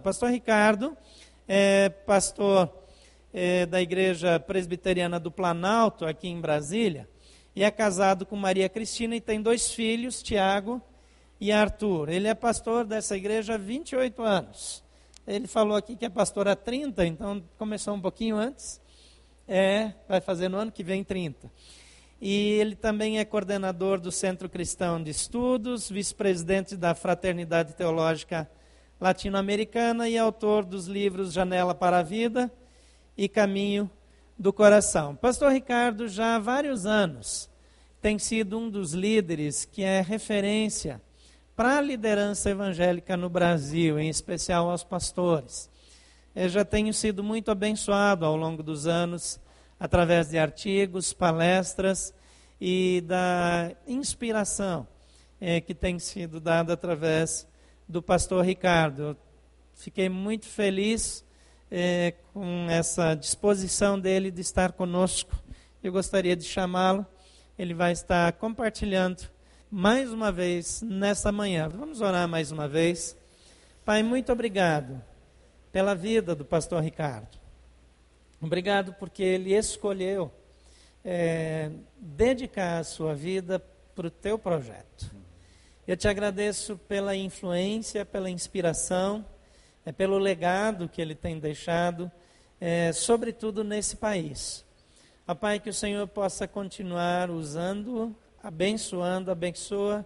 Pastor Ricardo é pastor é, da Igreja Presbiteriana do Planalto, aqui em Brasília, e é casado com Maria Cristina e tem dois filhos, Tiago e Arthur. Ele é pastor dessa igreja há 28 anos. Ele falou aqui que é pastor há 30, então começou um pouquinho antes. É, vai fazer no ano que vem 30. E ele também é coordenador do Centro Cristão de Estudos, vice-presidente da Fraternidade Teológica latino-americana e autor dos livros Janela para a Vida e Caminho do Coração. Pastor Ricardo, já há vários anos, tem sido um dos líderes que é referência para a liderança evangélica no Brasil, em especial aos pastores. Eu já tenho sido muito abençoado ao longo dos anos, através de artigos, palestras e da inspiração é, que tem sido dada através do pastor Ricardo. Eu fiquei muito feliz é, com essa disposição dele de estar conosco. Eu gostaria de chamá-lo. Ele vai estar compartilhando mais uma vez nesta manhã. Vamos orar mais uma vez. Pai, muito obrigado pela vida do pastor Ricardo. Obrigado porque ele escolheu é, dedicar a sua vida para o teu projeto. Eu te agradeço pela influência, pela inspiração, é, pelo legado que ele tem deixado, é, sobretudo nesse país. Ó Pai, que o Senhor possa continuar usando, abençoando, abençoa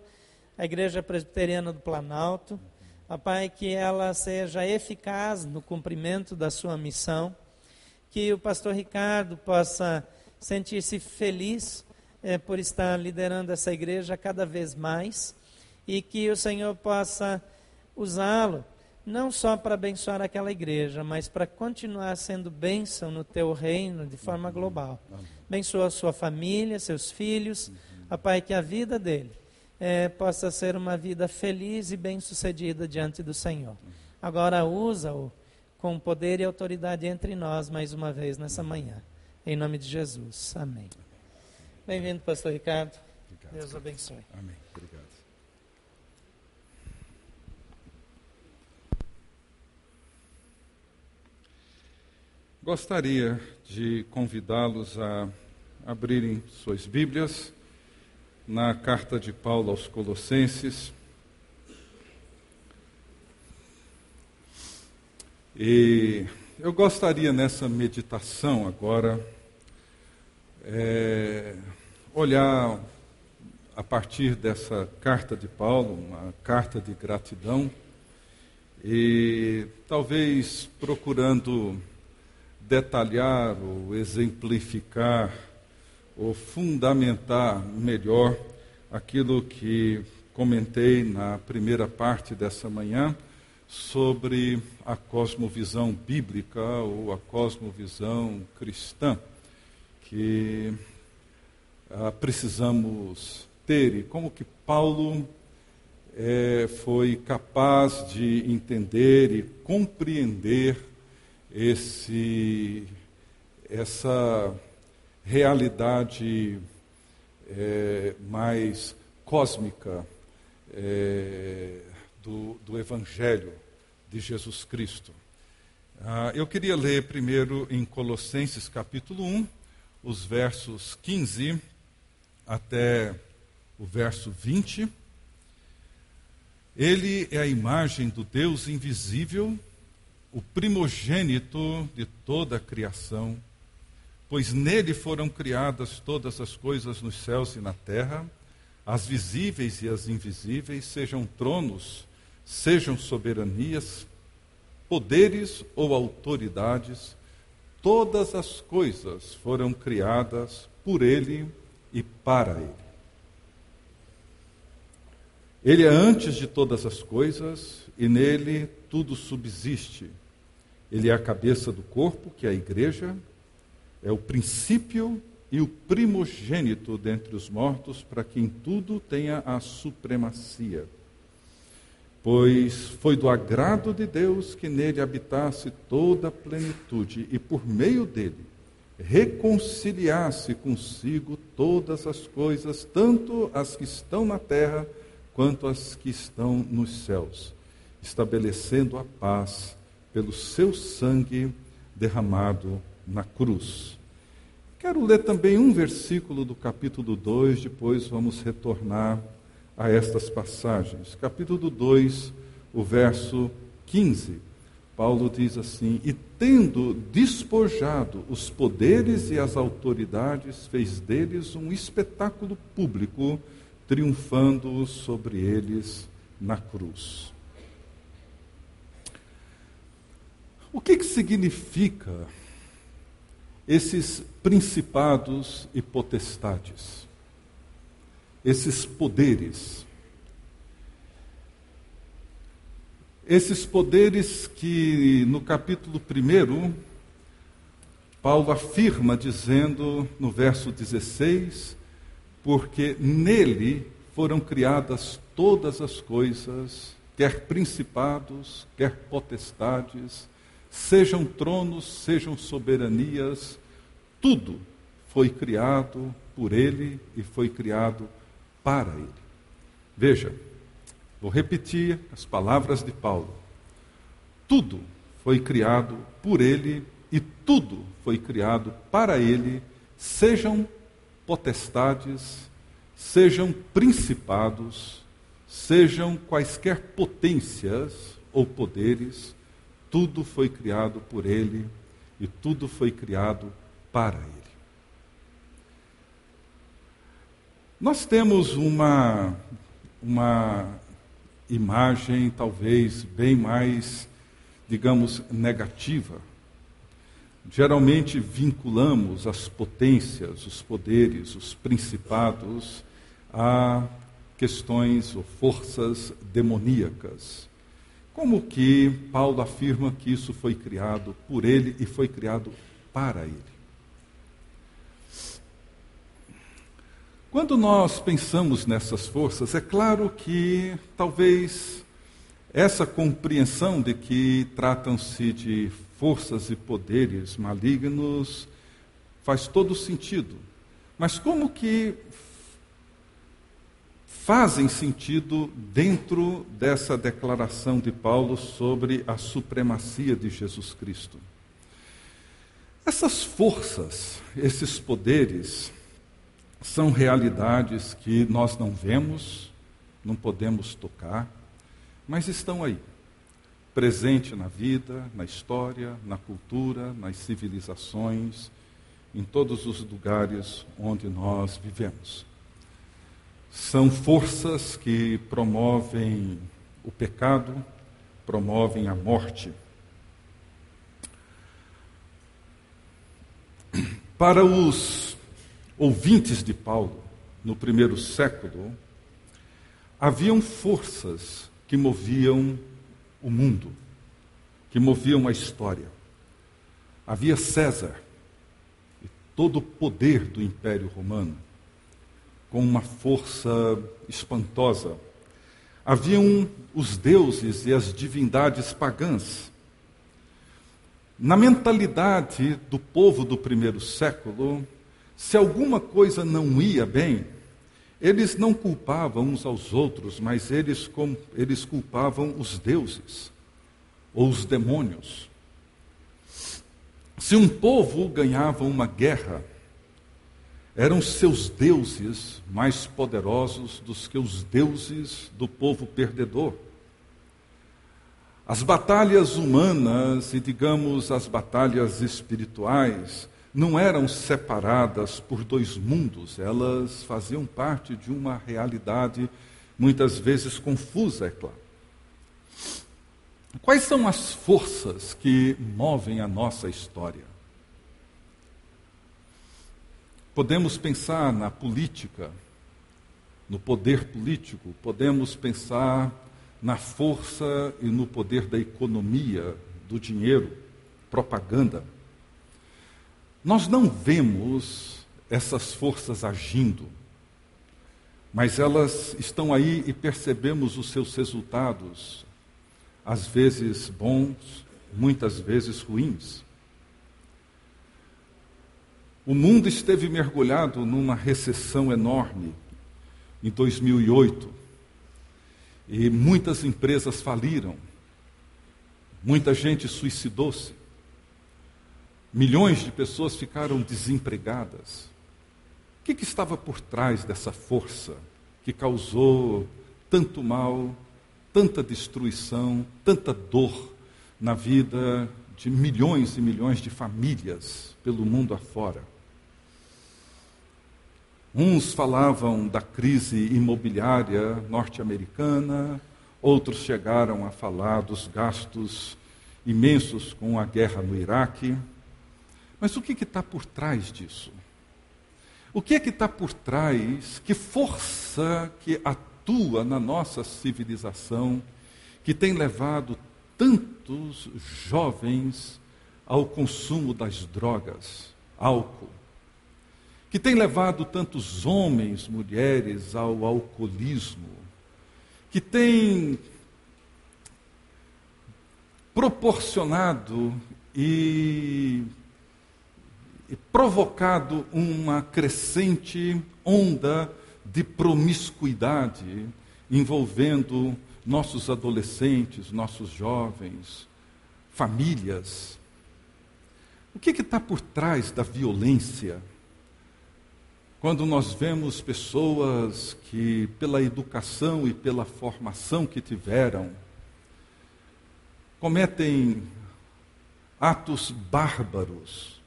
a Igreja Presbiteriana do Planalto. Ó Pai, que ela seja eficaz no cumprimento da sua missão. Que o pastor Ricardo possa sentir-se feliz é, por estar liderando essa igreja cada vez mais e que o Senhor possa usá-lo não só para abençoar aquela igreja, mas para continuar sendo bênção no teu reino de forma global. Abençoa a sua família, seus filhos, a Pai, que a vida dele é, possa ser uma vida feliz e bem-sucedida diante do Senhor. Agora usa-o com poder e autoridade entre nós mais uma vez nessa manhã. Em nome de Jesus. Amém. Bem-vindo, pastor Ricardo. Obrigado. Deus abençoe. Amém. Obrigado. Gostaria de convidá-los a abrirem suas Bíblias na carta de Paulo aos Colossenses. E eu gostaria nessa meditação agora é, olhar a partir dessa carta de Paulo, uma carta de gratidão, e talvez procurando detalhar ou exemplificar ou fundamentar melhor aquilo que comentei na primeira parte dessa manhã sobre a cosmovisão bíblica ou a cosmovisão cristã que ah, precisamos ter e como que Paulo é, foi capaz de entender e compreender esse, essa realidade é, mais cósmica é, do, do Evangelho de Jesus Cristo. Ah, eu queria ler primeiro em Colossenses capítulo 1, os versos 15 até o verso 20. Ele é a imagem do Deus invisível o primogênito de toda a criação, pois nele foram criadas todas as coisas nos céus e na terra, as visíveis e as invisíveis, sejam tronos, sejam soberanias, poderes ou autoridades, todas as coisas foram criadas por ele e para ele. Ele é antes de todas as coisas e nele tudo subsiste. Ele é a cabeça do corpo, que é a igreja, é o princípio e o primogênito dentre os mortos, para que em tudo tenha a supremacia. Pois foi do agrado de Deus que nele habitasse toda a plenitude, e por meio dele reconciliasse consigo todas as coisas, tanto as que estão na terra quanto as que estão nos céus, estabelecendo a paz pelo seu sangue derramado na cruz. Quero ler também um versículo do capítulo 2, depois vamos retornar a estas passagens. Capítulo 2, o verso 15. Paulo diz assim: E tendo despojado os poderes e as autoridades, fez deles um espetáculo público, triunfando sobre eles na cruz. O que, que significa esses principados e potestades? Esses poderes? Esses poderes que no capítulo 1, Paulo afirma dizendo no verso 16: Porque nele foram criadas todas as coisas, quer principados, quer potestades, sejam tronos, sejam soberanias, tudo foi criado por ele e foi criado para ele. Veja, Vou repetir as palavras de Paulo. Tudo foi criado por ele e tudo foi criado para ele, sejam potestades, sejam principados, sejam quaisquer potências ou poderes, tudo foi criado por ele e tudo foi criado para ele. Nós temos uma, uma imagem talvez bem mais, digamos, negativa. Geralmente vinculamos as potências, os poderes, os principados a questões ou forças demoníacas. Como que Paulo afirma que isso foi criado por ele e foi criado para ele? Quando nós pensamos nessas forças, é claro que talvez essa compreensão de que tratam-se de forças e poderes malignos faz todo sentido. Mas como que fazem sentido dentro dessa declaração de Paulo sobre a supremacia de Jesus Cristo? Essas forças, esses poderes, são realidades que nós não vemos, não podemos tocar, mas estão aí, presente na vida, na história, na cultura, nas civilizações, em todos os lugares onde nós vivemos. São forças que promovem o pecado, promovem a morte. Para os ouvintes de Paulo no primeiro século, haviam forças que moviam o mundo, que moviam a história. Havia César e todo o poder do Império Romano, com uma força espantosa. Haviam os deuses e as divindades pagãs. Na mentalidade do povo do primeiro século, se alguma coisa não ia bem, eles não culpavam uns aos outros, mas eles, eles culpavam os deuses ou os demônios. Se um povo ganhava uma guerra, eram seus deuses mais poderosos dos que os deuses do povo perdedor. As batalhas humanas e, digamos, as batalhas espirituais não eram separadas por dois mundos, elas faziam parte de uma realidade muitas vezes confusa, é claro. Quais são as forças que movem a nossa história? Podemos pensar na política, no poder político, podemos pensar na força e no poder da economia, do dinheiro, propaganda. Nós não vemos essas forças agindo, mas elas estão aí e percebemos os seus resultados, às vezes bons, muitas vezes ruins. O mundo esteve mergulhado numa recessão enorme em 2008 e muitas empresas faliram. Muita gente suicidou-se. Milhões de pessoas ficaram desempregadas. O que, que estava por trás dessa força que causou tanto mal, tanta destruição, tanta dor na vida de milhões e milhões de famílias pelo mundo afora? Uns falavam da crise imobiliária norte-americana, outros chegaram a falar dos gastos imensos com a guerra no Iraque. Mas o que está por trás disso? O que é que está por trás? Que força que atua na nossa civilização que tem levado tantos jovens ao consumo das drogas, álcool, que tem levado tantos homens, mulheres ao alcoolismo, que tem proporcionado e, e, provocado uma crescente onda de promiscuidade envolvendo nossos adolescentes, nossos jovens, famílias. O que está por trás da violência? Quando nós vemos pessoas que, pela educação e pela formação que tiveram, cometem atos bárbaros.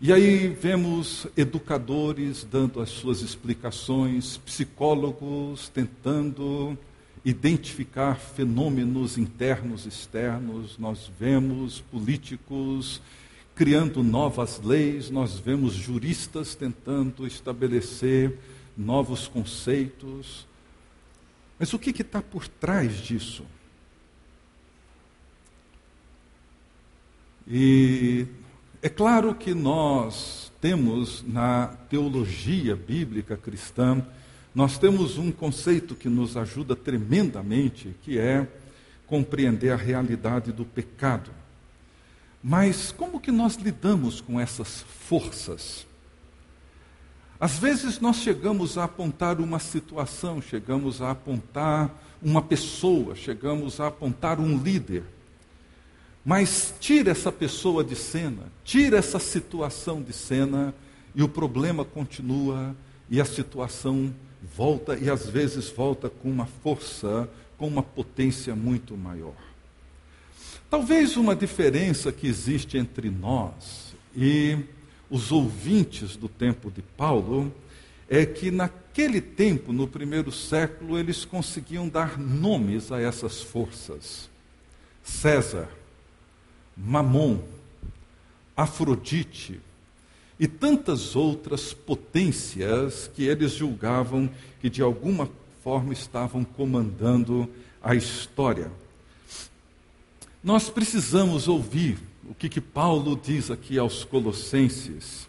E aí vemos educadores dando as suas explicações, psicólogos tentando identificar fenômenos internos externos, nós vemos políticos criando novas leis, nós vemos juristas tentando estabelecer novos conceitos. Mas o que está por trás disso? E é claro que nós temos na teologia bíblica cristã, nós temos um conceito que nos ajuda tremendamente, que é compreender a realidade do pecado. Mas como que nós lidamos com essas forças? Às vezes nós chegamos a apontar uma situação, chegamos a apontar uma pessoa, chegamos a apontar um líder. Mas tira essa pessoa de cena, tira essa situação de cena e o problema continua e a situação volta e às vezes volta com uma força, com uma potência muito maior. Talvez uma diferença que existe entre nós e os ouvintes do tempo de Paulo é que naquele tempo, no primeiro século, eles conseguiam dar nomes a essas forças. César, Mamon, Afrodite e tantas outras potências que eles julgavam que de alguma forma estavam comandando a história. Nós precisamos ouvir o que, que Paulo diz aqui aos Colossenses.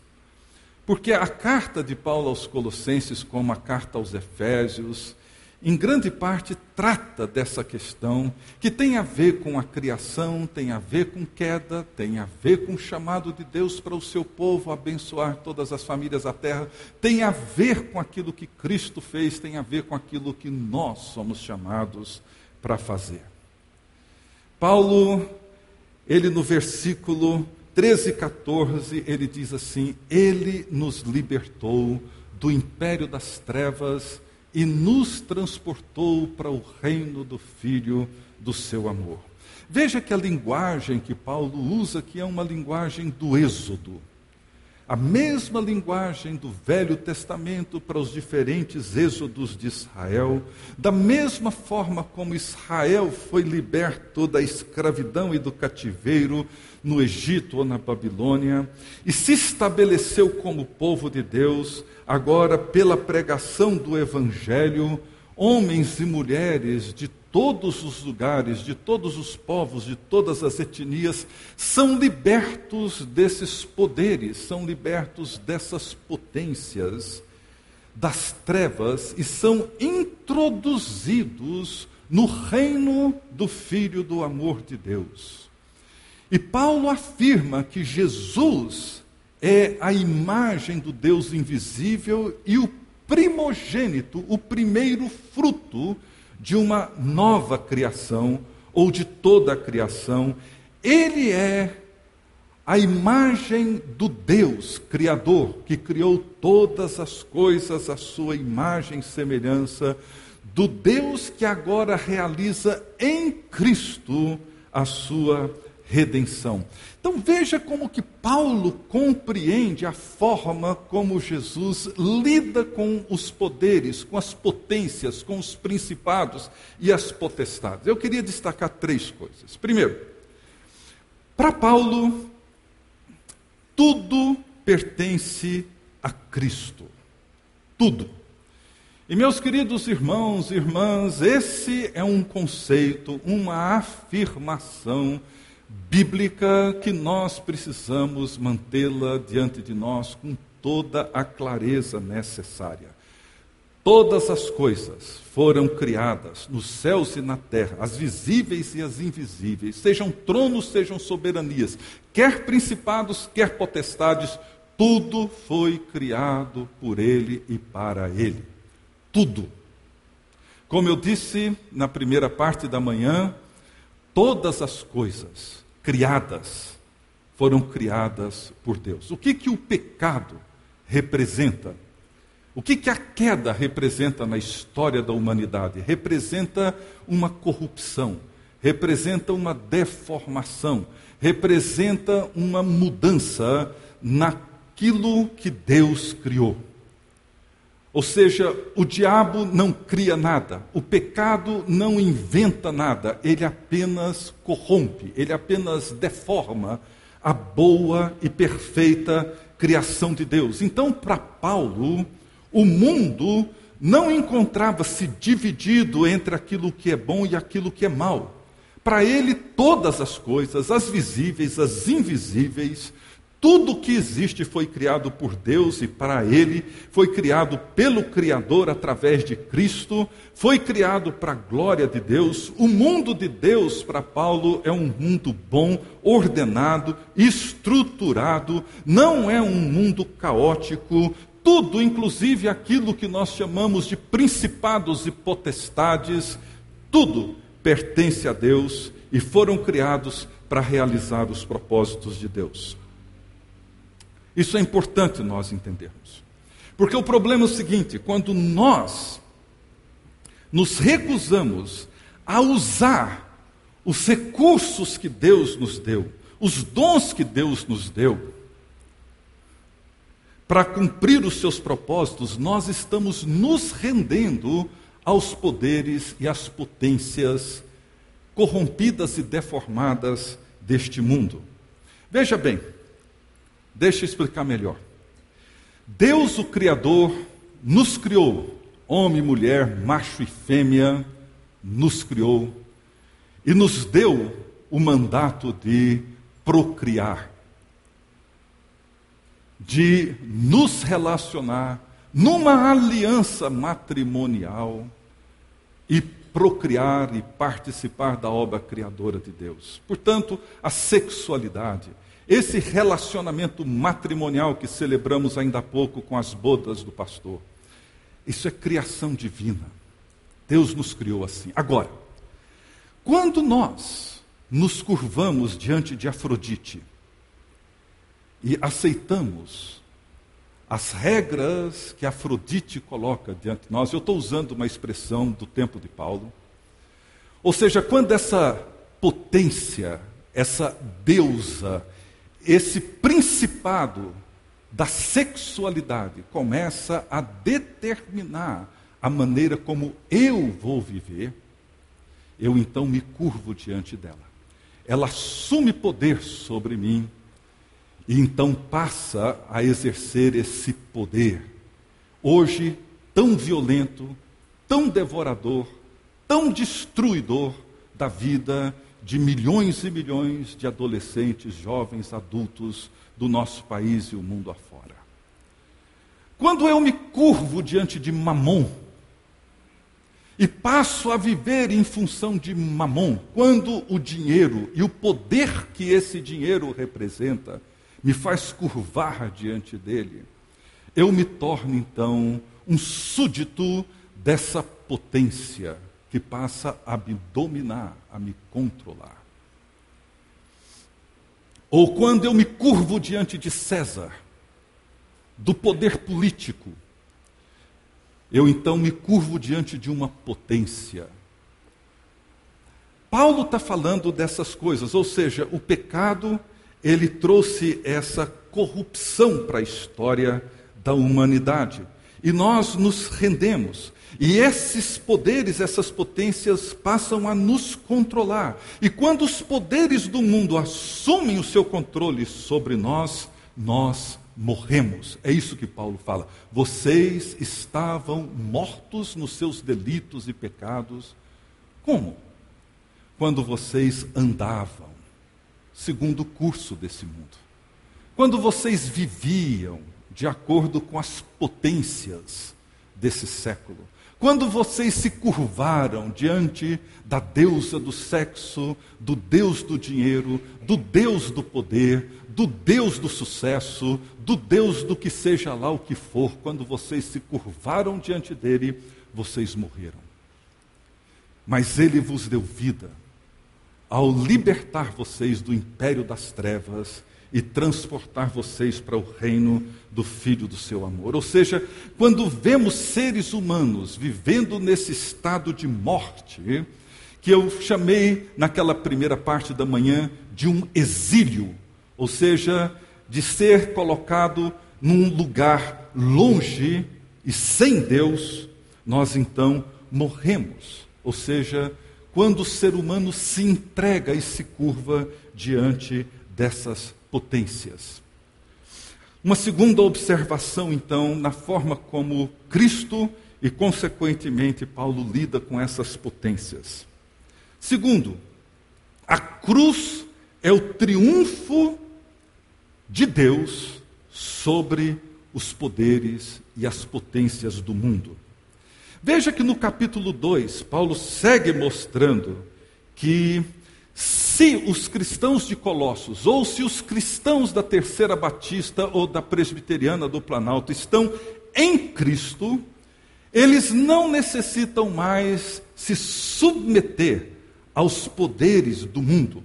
Porque a carta de Paulo aos Colossenses, como a carta aos Efésios, em grande parte trata dessa questão que tem a ver com a criação, tem a ver com queda, tem a ver com o chamado de Deus para o seu povo abençoar todas as famílias da terra, tem a ver com aquilo que Cristo fez, tem a ver com aquilo que nós somos chamados para fazer. Paulo, ele no versículo 13 e 14, ele diz assim: Ele nos libertou do império das trevas e nos transportou para o reino do Filho do seu amor. Veja que a linguagem que Paulo usa aqui é uma linguagem do Êxodo a mesma linguagem do Velho Testamento para os diferentes êxodos de Israel, da mesma forma como Israel foi liberto da escravidão e do cativeiro no Egito ou na Babilônia, e se estabeleceu como povo de Deus, agora pela pregação do Evangelho, homens e mulheres de todos os lugares, de todos os povos, de todas as etnias, são libertos desses poderes, são libertos dessas potências das trevas e são introduzidos no reino do Filho do amor de Deus. E Paulo afirma que Jesus é a imagem do Deus invisível e o primogênito, o primeiro fruto de uma nova criação, ou de toda a criação. Ele é a imagem do Deus Criador, que criou todas as coisas à sua imagem e semelhança, do Deus que agora realiza em Cristo a sua redenção. Então veja como que Paulo compreende a forma como Jesus lida com os poderes, com as potências, com os principados e as potestades. Eu queria destacar três coisas. Primeiro, para Paulo, tudo pertence a Cristo. Tudo. E meus queridos irmãos e irmãs, esse é um conceito, uma afirmação bíblica que nós precisamos mantê-la diante de nós com toda a clareza necessária. Todas as coisas foram criadas nos céus e na terra, as visíveis e as invisíveis, sejam tronos, sejam soberanias, quer principados, quer potestades, tudo foi criado por Ele e para Ele. Tudo. Como eu disse na primeira parte da manhã, todas as coisas criadas foram criadas por Deus. O que, que o pecado representa? O que, que a queda representa na história da humanidade? Representa uma corrupção, representa uma deformação, representa uma mudança naquilo que Deus criou. Ou seja, o diabo não cria nada, o pecado não inventa nada, ele apenas corrompe, ele apenas deforma a boa e perfeita criação de Deus. Então, para Paulo, o mundo não encontrava-se dividido entre aquilo que é bom e aquilo que é mal. Para ele, todas as coisas, as visíveis, as invisíveis, tudo que existe foi criado por Deus e para Ele, foi criado pelo Criador através de Cristo, foi criado para a glória de Deus. O mundo de Deus, para Paulo, é um mundo bom, ordenado, estruturado, não é um mundo caótico. Tudo, inclusive aquilo que nós chamamos de principados e potestades, tudo pertence a Deus e foram criados para realizar os propósitos de Deus. Isso é importante nós entendermos. Porque o problema é o seguinte: quando nós nos recusamos a usar os recursos que Deus nos deu, os dons que Deus nos deu, para cumprir os seus propósitos, nós estamos nos rendendo aos poderes e às potências corrompidas e deformadas deste mundo. Veja bem, Deixa eu explicar melhor. Deus, o Criador, nos criou, homem mulher, macho e fêmea, nos criou e nos deu o mandato de procriar, de nos relacionar numa aliança matrimonial e procriar e participar da obra criadora de Deus. Portanto, a sexualidade esse relacionamento matrimonial que celebramos ainda há pouco com as bodas do pastor, isso é criação divina. Deus nos criou assim. Agora, quando nós nos curvamos diante de Afrodite e aceitamos as regras que Afrodite coloca diante de nós, eu estou usando uma expressão do tempo de Paulo, ou seja, quando essa potência, essa deusa, esse principado da sexualidade começa a determinar a maneira como eu vou viver, eu então me curvo diante dela. Ela assume poder sobre mim e então passa a exercer esse poder. Hoje, tão violento, tão devorador, tão destruidor da vida de milhões e milhões de adolescentes, jovens, adultos do nosso país e o mundo afora. Quando eu me curvo diante de Mamon e passo a viver em função de Mamon, quando o dinheiro e o poder que esse dinheiro representa me faz curvar diante dele, eu me torno então um súdito dessa potência que passa a me dominar, a me controlar. Ou quando eu me curvo diante de César, do poder político, eu então me curvo diante de uma potência. Paulo está falando dessas coisas, ou seja, o pecado, ele trouxe essa corrupção para a história da humanidade. E nós nos rendemos. E esses poderes, essas potências passam a nos controlar. E quando os poderes do mundo assumem o seu controle sobre nós, nós morremos. É isso que Paulo fala. Vocês estavam mortos nos seus delitos e pecados. Como? Quando vocês andavam segundo o curso desse mundo. Quando vocês viviam de acordo com as potências desse século. Quando vocês se curvaram diante da deusa do sexo, do deus do dinheiro, do deus do poder, do deus do sucesso, do deus do que seja lá o que for, quando vocês se curvaram diante dele, vocês morreram. Mas ele vos deu vida ao libertar vocês do império das trevas e transportar vocês para o reino do Filho do seu amor. Ou seja, quando vemos seres humanos vivendo nesse estado de morte, que eu chamei naquela primeira parte da manhã de um exílio, ou seja, de ser colocado num lugar longe e sem Deus, nós então morremos. Ou seja, quando o ser humano se entrega e se curva diante dessas potências. Uma segunda observação, então, na forma como Cristo e, consequentemente, Paulo lida com essas potências. Segundo, a cruz é o triunfo de Deus sobre os poderes e as potências do mundo. Veja que no capítulo 2, Paulo segue mostrando que se os cristãos de Colossos, ou se os cristãos da Terceira Batista ou da Presbiteriana do Planalto estão em Cristo, eles não necessitam mais se submeter aos poderes do mundo.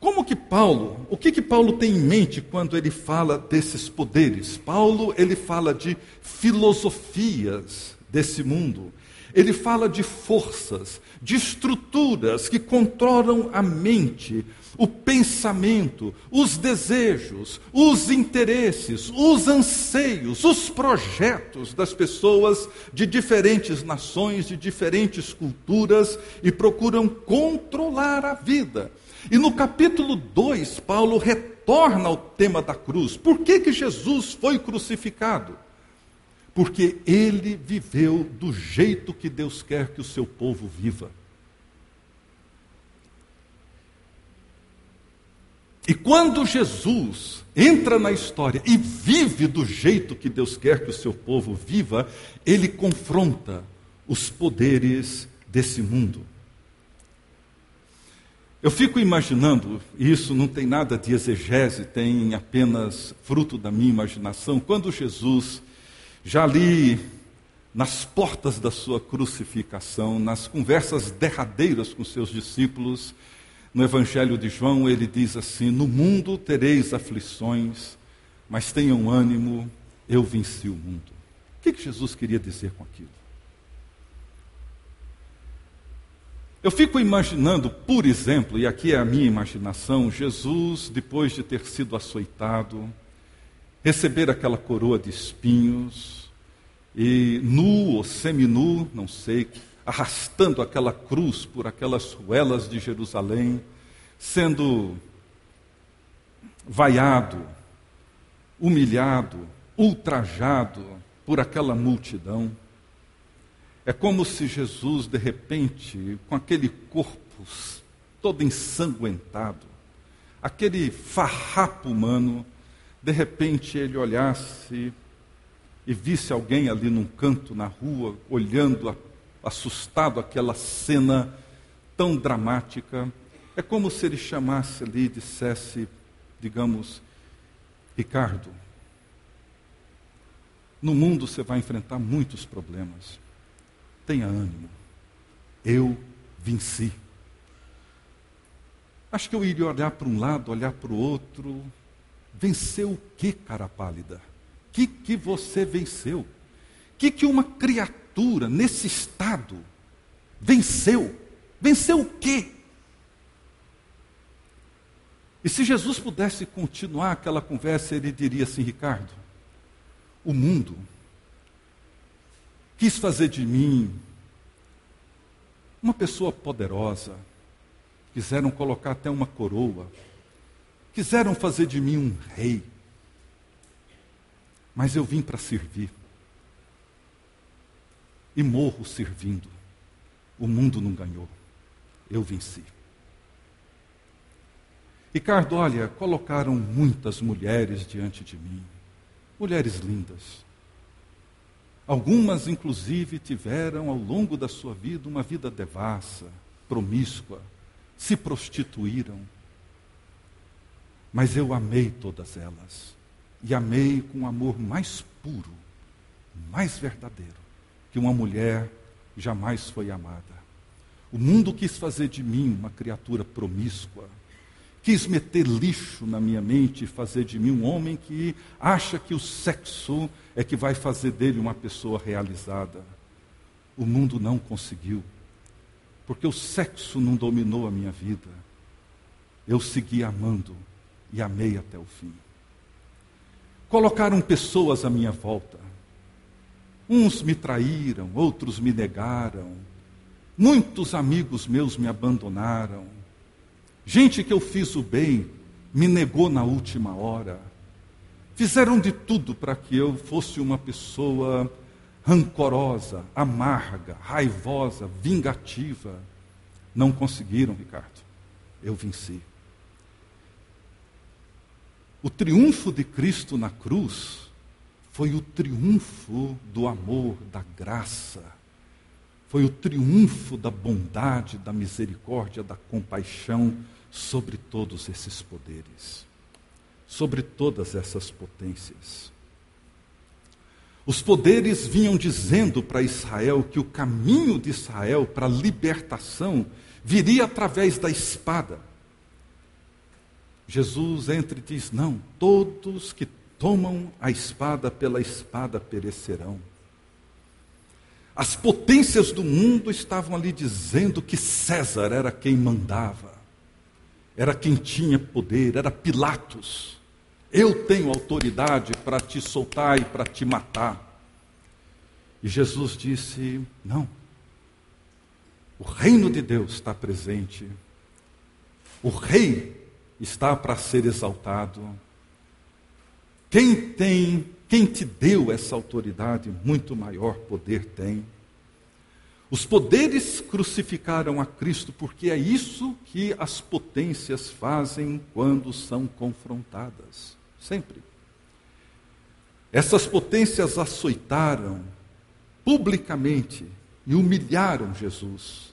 Como que Paulo, o que que Paulo tem em mente quando ele fala desses poderes? Paulo, ele fala de filosofias desse mundo. Ele fala de forças, de estruturas que controlam a mente, o pensamento, os desejos, os interesses, os anseios, os projetos das pessoas de diferentes nações, de diferentes culturas e procuram controlar a vida. E no capítulo 2, Paulo retorna ao tema da cruz. Por que, que Jesus foi crucificado? Porque ele viveu do jeito que Deus quer que o seu povo viva. E quando Jesus entra na história e vive do jeito que Deus quer que o seu povo viva, ele confronta os poderes desse mundo. Eu fico imaginando, e isso não tem nada de exegese, tem apenas fruto da minha imaginação, quando Jesus já ali nas portas da sua crucificação, nas conversas derradeiras com seus discípulos, no Evangelho de João, ele diz assim: No mundo tereis aflições, mas tenham ânimo, eu venci o mundo. O que, que Jesus queria dizer com aquilo? Eu fico imaginando, por exemplo, e aqui é a minha imaginação, Jesus, depois de ter sido açoitado, receber aquela coroa de espinhos, e nu ou seminu, não sei, arrastando aquela cruz por aquelas ruelas de Jerusalém, sendo vaiado, humilhado, ultrajado por aquela multidão. É como se Jesus, de repente, com aquele corpo todo ensanguentado, aquele farrapo humano, de repente ele olhasse e visse alguém ali num canto na rua, olhando assustado aquela cena tão dramática, é como se ele chamasse ali e dissesse, digamos, Ricardo, no mundo você vai enfrentar muitos problemas. Tenha ânimo. eu venci. Acho que eu iria olhar para um lado, olhar para o outro. Venceu o que, cara pálida? Que, que você venceu? O que, que uma criatura nesse estado venceu? Venceu o quê? E se Jesus pudesse continuar aquela conversa, ele diria assim: Ricardo, o mundo quis fazer de mim uma pessoa poderosa, quiseram colocar até uma coroa, quiseram fazer de mim um rei, mas eu vim para servir e morro servindo. O mundo não ganhou, eu venci. Ricardo, olha, colocaram muitas mulheres diante de mim, mulheres lindas. Algumas, inclusive, tiveram ao longo da sua vida uma vida devassa, promíscua, se prostituíram. Mas eu amei todas elas, e amei com um amor mais puro, mais verdadeiro, que uma mulher jamais foi amada. O mundo quis fazer de mim uma criatura promíscua, quis meter lixo na minha mente e fazer de mim um homem que acha que o sexo é que vai fazer dele uma pessoa realizada. O mundo não conseguiu, porque o sexo não dominou a minha vida. Eu segui amando e amei até o fim. Colocaram pessoas à minha volta. Uns me traíram, outros me negaram. Muitos amigos meus me abandonaram Gente que eu fiz o bem me negou na última hora. Fizeram de tudo para que eu fosse uma pessoa rancorosa, amarga, raivosa, vingativa. Não conseguiram, Ricardo. Eu venci. O triunfo de Cristo na cruz foi o triunfo do amor, da graça. Foi o triunfo da bondade, da misericórdia, da compaixão sobre todos esses poderes, sobre todas essas potências. Os poderes vinham dizendo para Israel que o caminho de Israel para a libertação viria através da espada. Jesus entra e diz: Não, todos que tomam a espada pela espada perecerão. As potências do mundo estavam ali dizendo que César era quem mandava era quem tinha poder, era Pilatos. Eu tenho autoridade para te soltar e para te matar. E Jesus disse: Não. O reino de Deus está presente. O rei está para ser exaltado. Quem tem, quem te deu essa autoridade, muito maior poder tem. Os poderes crucificaram a Cristo porque é isso que as potências fazem quando são confrontadas. Sempre. Essas potências açoitaram publicamente e humilharam Jesus.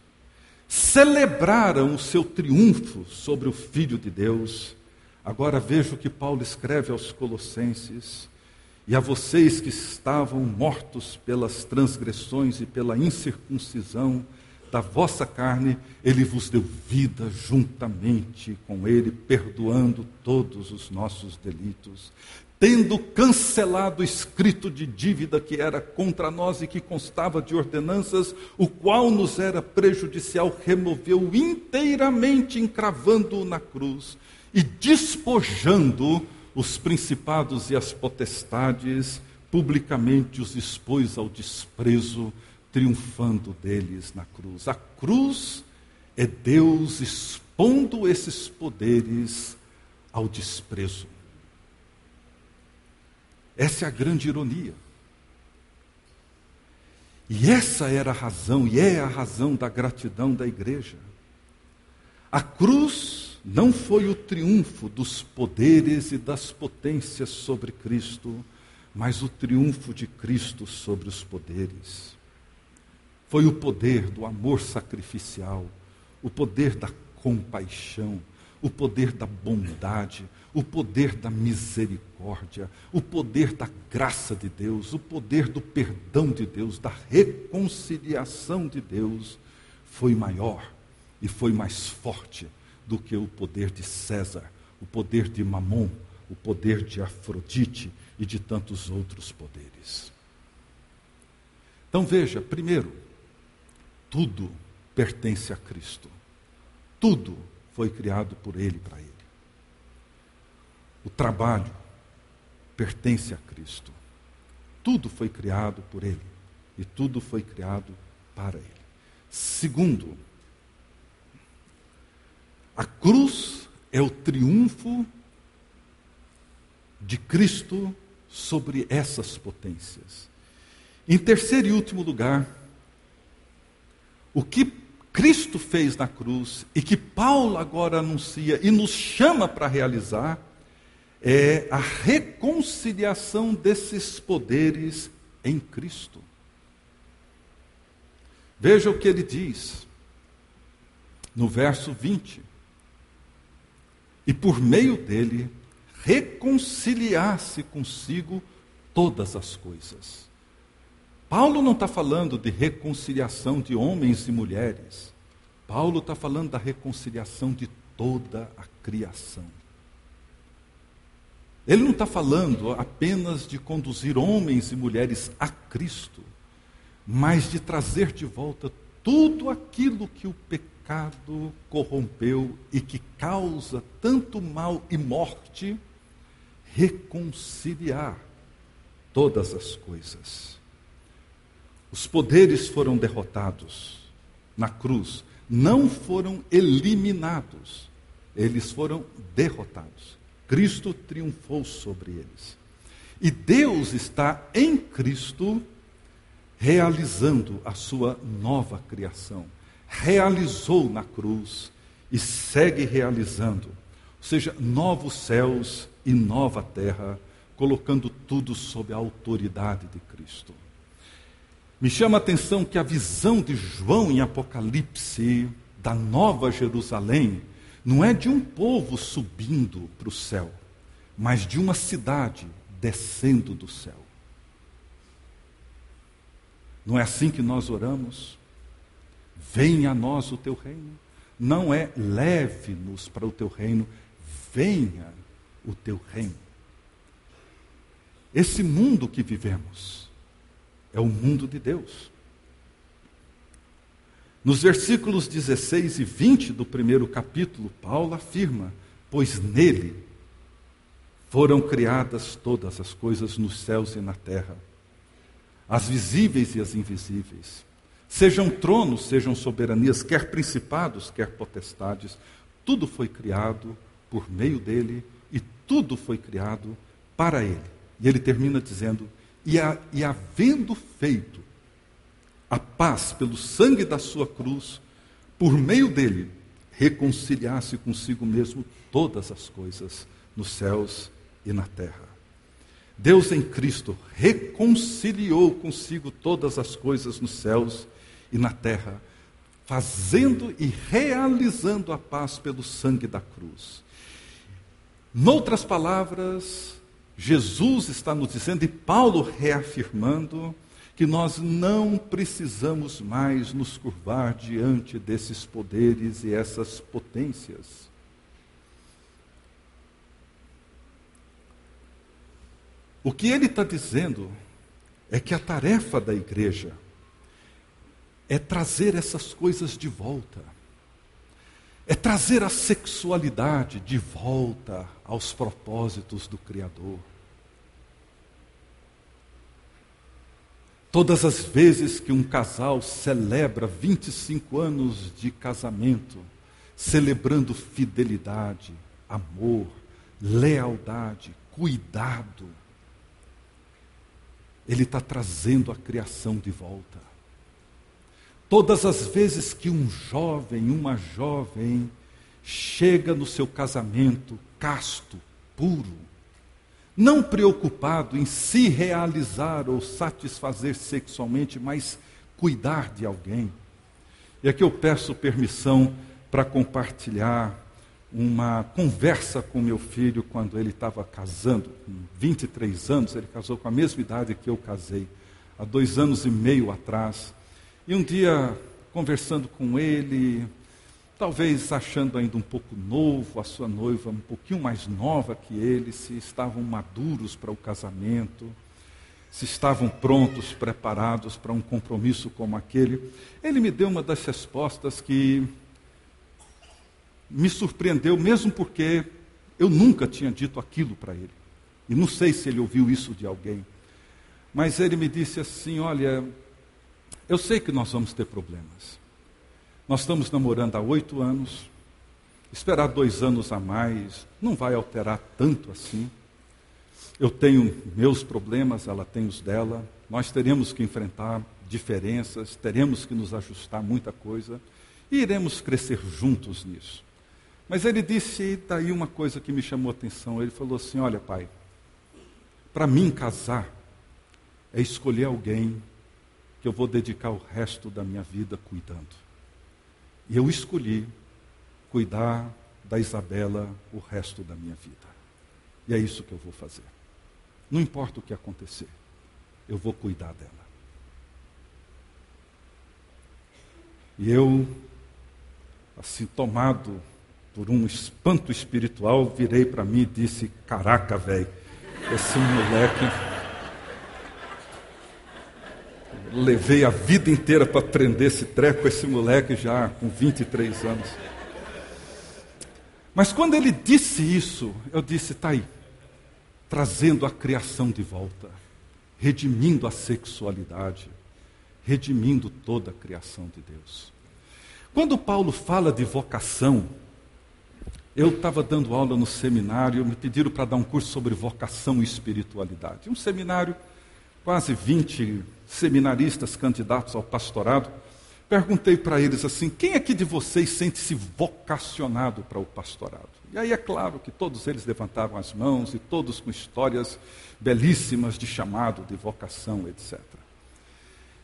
Celebraram o seu triunfo sobre o Filho de Deus. Agora veja o que Paulo escreve aos Colossenses e a vocês que estavam mortos pelas transgressões e pela incircuncisão da vossa carne, ele vos deu vida juntamente com ele, perdoando todos os nossos delitos, tendo cancelado o escrito de dívida que era contra nós e que constava de ordenanças, o qual nos era prejudicial, removeu inteiramente, encravando-o na cruz e despojando os principados e as potestades, publicamente os expôs ao desprezo, triunfando deles na cruz. A cruz é Deus expondo esses poderes ao desprezo. Essa é a grande ironia. E essa era a razão, e é a razão da gratidão da igreja. A cruz não foi o triunfo dos poderes e das potências sobre Cristo, mas o triunfo de Cristo sobre os poderes. Foi o poder do amor sacrificial, o poder da compaixão, o poder da bondade, o poder da misericórdia, o poder da graça de Deus, o poder do perdão de Deus, da reconciliação de Deus foi maior e foi mais forte do que o poder de César, o poder de Mamon, o poder de Afrodite e de tantos outros poderes. Então veja, primeiro, tudo pertence a Cristo. Tudo foi criado por Ele para Ele. O trabalho pertence a Cristo. Tudo foi criado por Ele e tudo foi criado para Ele. Segundo, a cruz é o triunfo de Cristo sobre essas potências. Em terceiro e último lugar, o que Cristo fez na cruz e que Paulo agora anuncia e nos chama para realizar é a reconciliação desses poderes em Cristo. Veja o que ele diz no verso 20. E por meio dele reconciliar-se consigo todas as coisas. Paulo não está falando de reconciliação de homens e mulheres. Paulo está falando da reconciliação de toda a criação. Ele não está falando apenas de conduzir homens e mulheres a Cristo, mas de trazer de volta tudo aquilo que o pecado corrompeu e que causa tanto mal e morte, reconciliar todas as coisas. Os poderes foram derrotados na cruz, não foram eliminados, eles foram derrotados. Cristo triunfou sobre eles. E Deus está em Cristo realizando a sua nova criação. Realizou na cruz e segue realizando. Ou seja, novos céus e nova terra, colocando tudo sob a autoridade de Cristo. Me chama a atenção que a visão de João em Apocalipse da Nova Jerusalém não é de um povo subindo para o céu, mas de uma cidade descendo do céu. Não é assim que nós oramos? Venha a nós o teu reino. Não é leve-nos para o teu reino, venha o teu reino. Esse mundo que vivemos é o mundo de Deus. Nos versículos 16 e 20 do primeiro capítulo, Paulo afirma: Pois nele foram criadas todas as coisas nos céus e na terra, as visíveis e as invisíveis, sejam tronos, sejam soberanias, quer principados, quer potestades, tudo foi criado por meio dele e tudo foi criado para ele. E ele termina dizendo: E, a, e havendo feito a paz pelo sangue da sua cruz, por meio dele, reconciliasse consigo mesmo todas as coisas nos céus e na terra. Deus em Cristo reconciliou consigo todas as coisas nos céus e na terra, fazendo e realizando a paz pelo sangue da cruz. Noutras palavras, Jesus está nos dizendo, e Paulo reafirmando, que nós não precisamos mais nos curvar diante desses poderes e essas potências. O que ele está dizendo é que a tarefa da igreja é trazer essas coisas de volta, é trazer a sexualidade de volta aos propósitos do Criador. Todas as vezes que um casal celebra 25 anos de casamento, celebrando fidelidade, amor, lealdade, cuidado, ele está trazendo a criação de volta. Todas as vezes que um jovem, uma jovem, chega no seu casamento casto, puro, não preocupado em se realizar ou satisfazer sexualmente, mas cuidar de alguém. E aqui eu peço permissão para compartilhar uma conversa com meu filho quando ele estava casando, com 23 anos, ele casou com a mesma idade que eu casei, há dois anos e meio atrás. E um dia, conversando com ele, talvez achando ainda um pouco novo, a sua noiva um pouquinho mais nova que ele, se estavam maduros para o casamento, se estavam prontos, preparados para um compromisso como aquele. Ele me deu uma das respostas que me surpreendeu, mesmo porque eu nunca tinha dito aquilo para ele. E não sei se ele ouviu isso de alguém. Mas ele me disse assim: Olha, eu sei que nós vamos ter problemas. Nós estamos namorando há oito anos. Esperar dois anos a mais não vai alterar tanto assim. Eu tenho meus problemas, ela tem os dela. Nós teremos que enfrentar diferenças, teremos que nos ajustar muita coisa e iremos crescer juntos nisso. Mas ele disse daí uma coisa que me chamou a atenção. Ele falou assim: Olha, pai, para mim casar é escolher alguém que eu vou dedicar o resto da minha vida cuidando. E eu escolhi cuidar da Isabela o resto da minha vida. E é isso que eu vou fazer. Não importa o que acontecer, eu vou cuidar dela. E eu, assim, tomado por um espanto espiritual, virei para mim e disse: Caraca, velho, esse moleque levei a vida inteira para aprender esse treco, esse moleque já com 23 anos. Mas quando ele disse isso, eu disse: está aí, trazendo a criação de volta, redimindo a sexualidade, redimindo toda a criação de Deus. Quando Paulo fala de vocação, eu estava dando aula no seminário, me pediram para dar um curso sobre vocação e espiritualidade. Um seminário, quase 20 seminaristas candidatos ao pastorado, perguntei para eles assim: quem aqui de vocês sente-se vocacionado para o pastorado? E aí é claro que todos eles levantaram as mãos e todos com histórias belíssimas de chamado, de vocação, etc.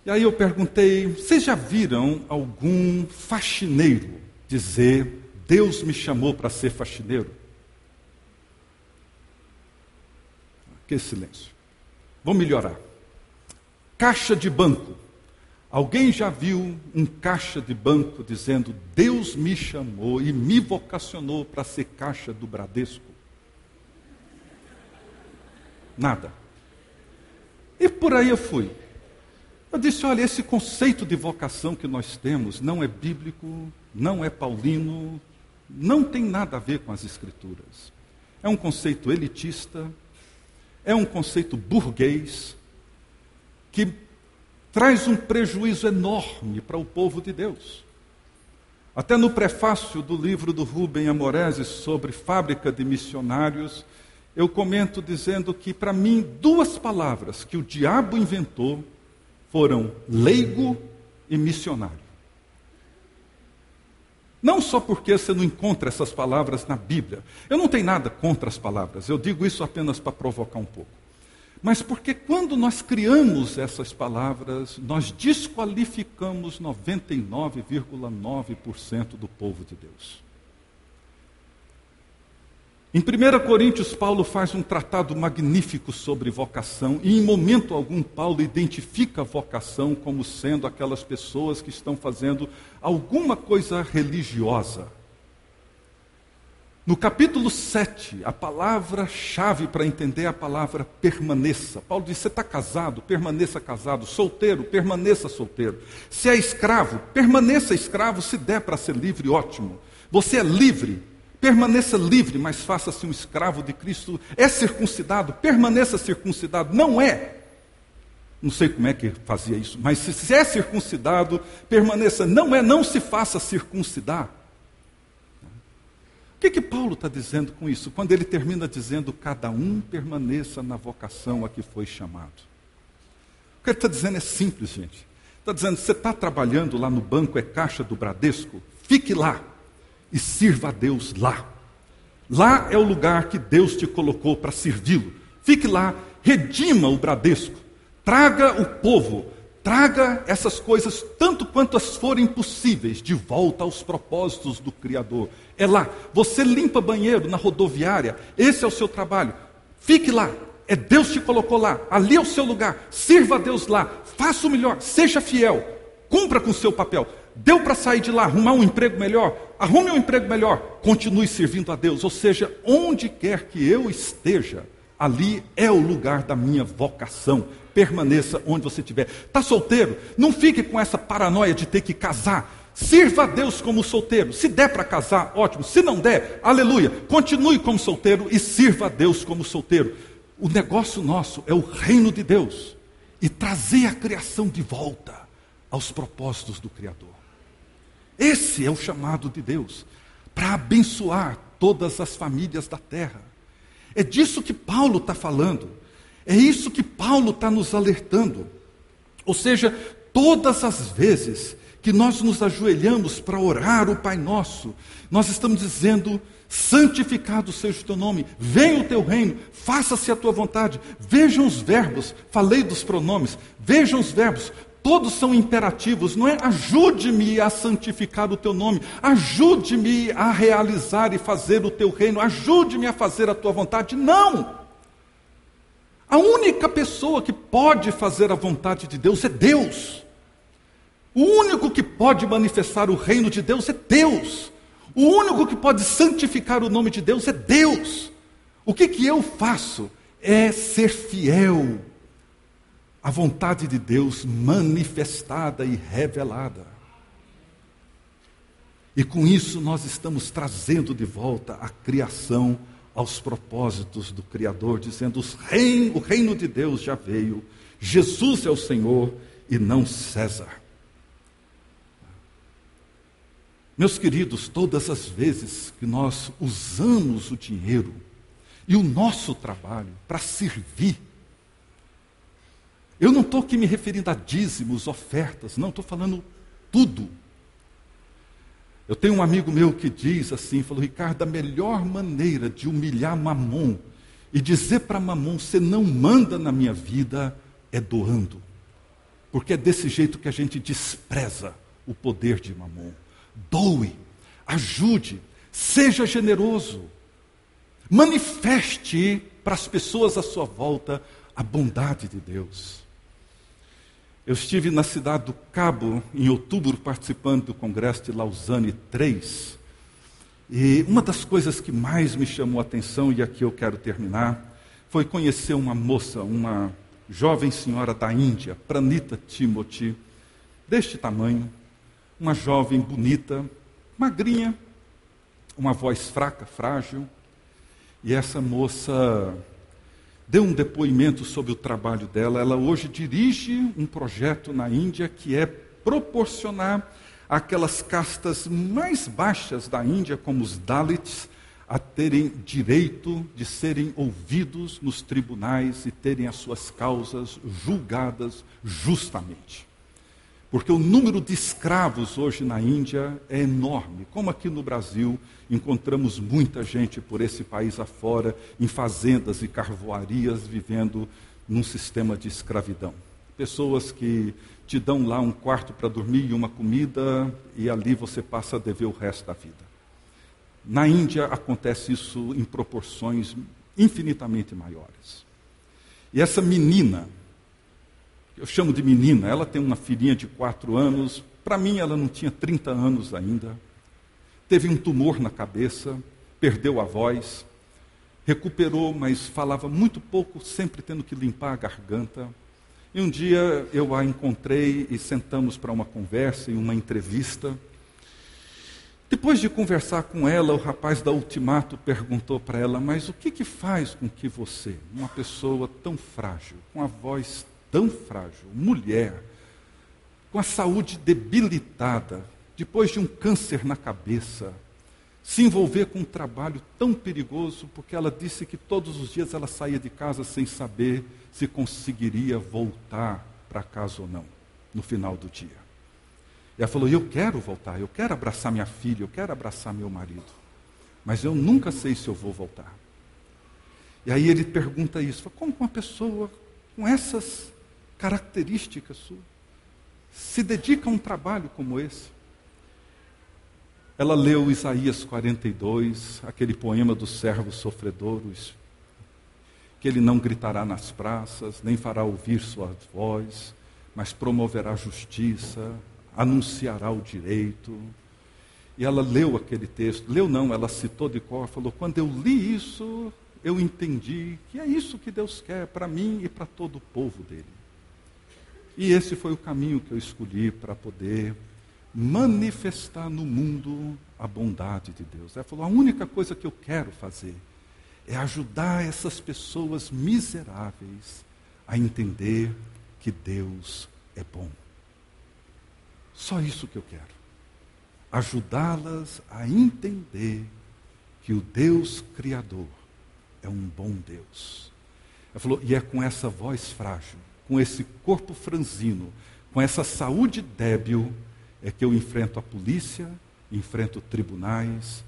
E aí eu perguntei: vocês já viram algum faxineiro dizer Deus me chamou para ser faxineiro? Que silêncio. Vou melhorar. Caixa de banco. Alguém já viu um caixa de banco dizendo: Deus me chamou e me vocacionou para ser caixa do Bradesco? Nada. E por aí eu fui. Eu disse: olha, esse conceito de vocação que nós temos não é bíblico, não é paulino, não tem nada a ver com as Escrituras. É um conceito elitista, é um conceito burguês, que traz um prejuízo enorme para o povo de Deus. Até no prefácio do livro do Rubem Amorese sobre fábrica de missionários, eu comento dizendo que, para mim, duas palavras que o diabo inventou foram leigo e missionário. Não só porque você não encontra essas palavras na Bíblia. Eu não tenho nada contra as palavras, eu digo isso apenas para provocar um pouco. Mas porque quando nós criamos essas palavras, nós desqualificamos 99,9% do povo de Deus. Em 1 Coríntios, Paulo faz um tratado magnífico sobre vocação, e em momento algum, Paulo identifica a vocação como sendo aquelas pessoas que estão fazendo alguma coisa religiosa. No capítulo 7, a palavra-chave para entender é a palavra permaneça. Paulo diz: você está casado, permaneça casado. Solteiro, permaneça solteiro. Se é escravo, permaneça escravo. Se der para ser livre, ótimo. Você é livre, permaneça livre, mas faça-se um escravo de Cristo. É circuncidado, permaneça circuncidado. Não é. Não sei como é que fazia isso, mas se é circuncidado, permaneça. Não é, não se faça circuncidar que, que Paulo está dizendo com isso? Quando ele termina dizendo: cada um permaneça na vocação a que foi chamado. O que ele está dizendo é simples, gente. Está dizendo: você está trabalhando lá no banco, é caixa do Bradesco? Fique lá e sirva a Deus lá. Lá é o lugar que Deus te colocou para servi-lo. Fique lá, redima o Bradesco, traga o povo, traga essas coisas tanto quanto as forem possíveis de volta aos propósitos do Criador. É lá. Você limpa banheiro na rodoviária, esse é o seu trabalho. Fique lá. É Deus te colocou lá. Ali é o seu lugar. Sirva a Deus lá. Faça o melhor. Seja fiel. Cumpra com o seu papel. Deu para sair de lá, arrumar um emprego melhor? Arrume um emprego melhor. Continue servindo a Deus. Ou seja, onde quer que eu esteja, ali é o lugar da minha vocação. Permaneça onde você estiver. Está solteiro? Não fique com essa paranoia de ter que casar. Sirva a Deus como solteiro. Se der para casar, ótimo. Se não der, aleluia. Continue como solteiro e sirva a Deus como solteiro. O negócio nosso é o reino de Deus e trazer a criação de volta aos propósitos do Criador. Esse é o chamado de Deus para abençoar todas as famílias da terra. É disso que Paulo está falando. É isso que Paulo está nos alertando. Ou seja, todas as vezes que nós nos ajoelhamos para orar o Pai Nosso, nós estamos dizendo: santificado seja o teu nome, venha o teu reino, faça-se a tua vontade. Vejam os verbos, falei dos pronomes, vejam os verbos, todos são imperativos, não é ajude-me a santificar o teu nome, ajude-me a realizar e fazer o teu reino, ajude-me a fazer a tua vontade. Não! A única pessoa que pode fazer a vontade de Deus é Deus. O único que pode manifestar o reino de Deus é Deus. O único que pode santificar o nome de Deus é Deus. O que, que eu faço é ser fiel à vontade de Deus manifestada e revelada. E com isso nós estamos trazendo de volta a criação aos propósitos do Criador, dizendo: o reino de Deus já veio, Jesus é o Senhor e não César. Meus queridos, todas as vezes que nós usamos o dinheiro e o nosso trabalho para servir, eu não estou aqui me referindo a dízimos, ofertas, não, estou falando tudo. Eu tenho um amigo meu que diz assim, falou, Ricardo, a melhor maneira de humilhar Mamon e dizer para Mamon, você não manda na minha vida, é doando. Porque é desse jeito que a gente despreza o poder de Mamon doe, ajude, seja generoso, manifeste para as pessoas à sua volta a bondade de Deus. Eu estive na cidade do Cabo em outubro participando do congresso de Lausanne 3. E uma das coisas que mais me chamou a atenção, e aqui eu quero terminar, foi conhecer uma moça, uma jovem senhora da Índia, Pranita Timothy, deste tamanho, uma jovem bonita, magrinha, uma voz fraca, frágil. E essa moça deu um depoimento sobre o trabalho dela. Ela hoje dirige um projeto na Índia que é proporcionar aquelas castas mais baixas da Índia, como os Dalits, a terem direito de serem ouvidos nos tribunais e terem as suas causas julgadas justamente. Porque o número de escravos hoje na Índia é enorme. Como aqui no Brasil, encontramos muita gente por esse país afora, em fazendas e carvoarias, vivendo num sistema de escravidão. Pessoas que te dão lá um quarto para dormir e uma comida, e ali você passa a dever o resto da vida. Na Índia acontece isso em proporções infinitamente maiores. E essa menina, eu chamo de menina, ela tem uma filhinha de quatro anos, para mim ela não tinha 30 anos ainda, teve um tumor na cabeça, perdeu a voz, recuperou, mas falava muito pouco, sempre tendo que limpar a garganta. E um dia eu a encontrei e sentamos para uma conversa e uma entrevista. Depois de conversar com ela, o rapaz da Ultimato perguntou para ela: Mas o que, que faz com que você, uma pessoa tão frágil, com a voz tão frágil, mulher, com a saúde debilitada, depois de um câncer na cabeça, se envolver com um trabalho tão perigoso, porque ela disse que todos os dias ela saía de casa sem saber se conseguiria voltar para casa ou não, no final do dia. E ela falou: Eu quero voltar, eu quero abraçar minha filha, eu quero abraçar meu marido, mas eu nunca sei se eu vou voltar. E aí ele pergunta isso: Como uma pessoa com essas característica sua. Se dedica a um trabalho como esse. Ela leu Isaías 42, aquele poema do servo sofredor, que ele não gritará nas praças, nem fará ouvir sua voz, mas promoverá justiça, anunciará o direito. E ela leu aquele texto, leu não, ela citou de cor, falou: quando eu li isso, eu entendi que é isso que Deus quer para mim e para todo o povo dele. E esse foi o caminho que eu escolhi para poder manifestar no mundo a bondade de Deus. Ela falou: a única coisa que eu quero fazer é ajudar essas pessoas miseráveis a entender que Deus é bom. Só isso que eu quero. Ajudá-las a entender que o Deus Criador é um bom Deus. Ela falou, e é com essa voz frágil, com esse corpo franzino, com essa saúde débil, é que eu enfrento a polícia, enfrento tribunais,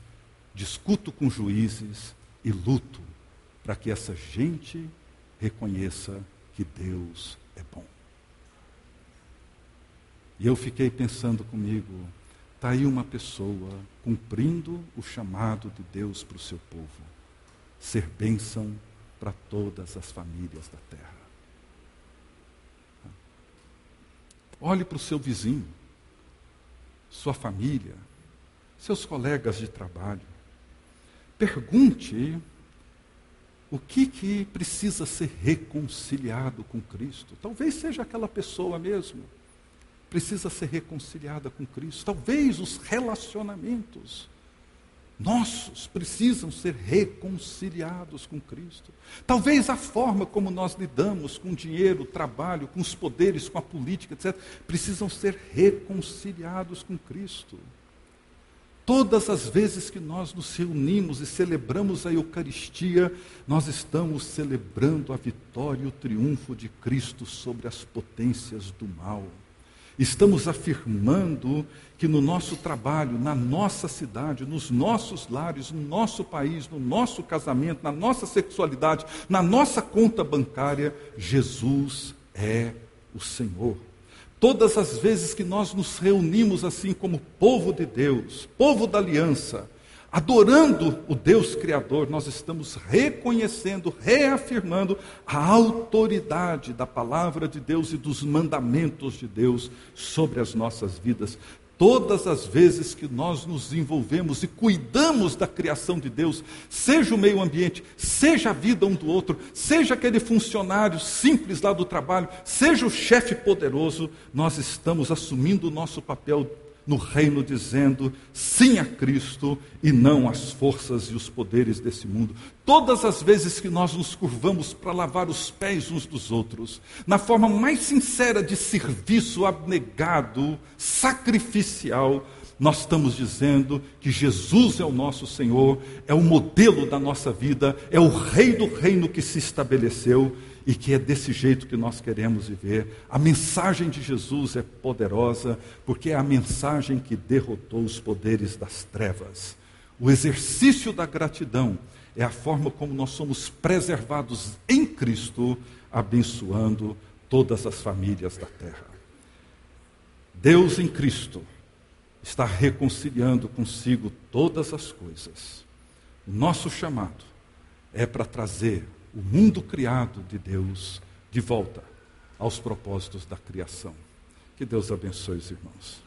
discuto com juízes e luto para que essa gente reconheça que Deus é bom. E eu fiquei pensando comigo, está aí uma pessoa cumprindo o chamado de Deus para o seu povo, ser bênção para todas as famílias da terra. Olhe para o seu vizinho, sua família, seus colegas de trabalho. Pergunte o que, que precisa ser reconciliado com Cristo. Talvez seja aquela pessoa mesmo. Precisa ser reconciliada com Cristo. Talvez os relacionamentos nossos precisam ser reconciliados com Cristo. Talvez a forma como nós lidamos com o dinheiro, o trabalho, com os poderes, com a política, etc., precisam ser reconciliados com Cristo. Todas as vezes que nós nos reunimos e celebramos a Eucaristia, nós estamos celebrando a vitória e o triunfo de Cristo sobre as potências do mal. Estamos afirmando que no nosso trabalho, na nossa cidade, nos nossos lares, no nosso país, no nosso casamento, na nossa sexualidade, na nossa conta bancária, Jesus é o Senhor. Todas as vezes que nós nos reunimos assim como povo de Deus, povo da aliança, adorando o Deus Criador, nós estamos reconhecendo, reafirmando a autoridade da palavra de Deus e dos mandamentos de Deus sobre as nossas vidas. Todas as vezes que nós nos envolvemos e cuidamos da criação de Deus, seja o meio ambiente, seja a vida um do outro, seja aquele funcionário simples lá do trabalho, seja o chefe poderoso, nós estamos assumindo o nosso papel no reino dizendo sim a Cristo e não às forças e os poderes desse mundo. Todas as vezes que nós nos curvamos para lavar os pés uns dos outros, na forma mais sincera de serviço abnegado, sacrificial, nós estamos dizendo que Jesus é o nosso Senhor, é o modelo da nossa vida, é o rei do reino que se estabeleceu e que é desse jeito que nós queremos viver. A mensagem de Jesus é poderosa, porque é a mensagem que derrotou os poderes das trevas. O exercício da gratidão é a forma como nós somos preservados em Cristo, abençoando todas as famílias da terra. Deus em Cristo está reconciliando consigo todas as coisas. Nosso chamado é para trazer o mundo criado de Deus de volta aos propósitos da criação. Que Deus abençoe os irmãos.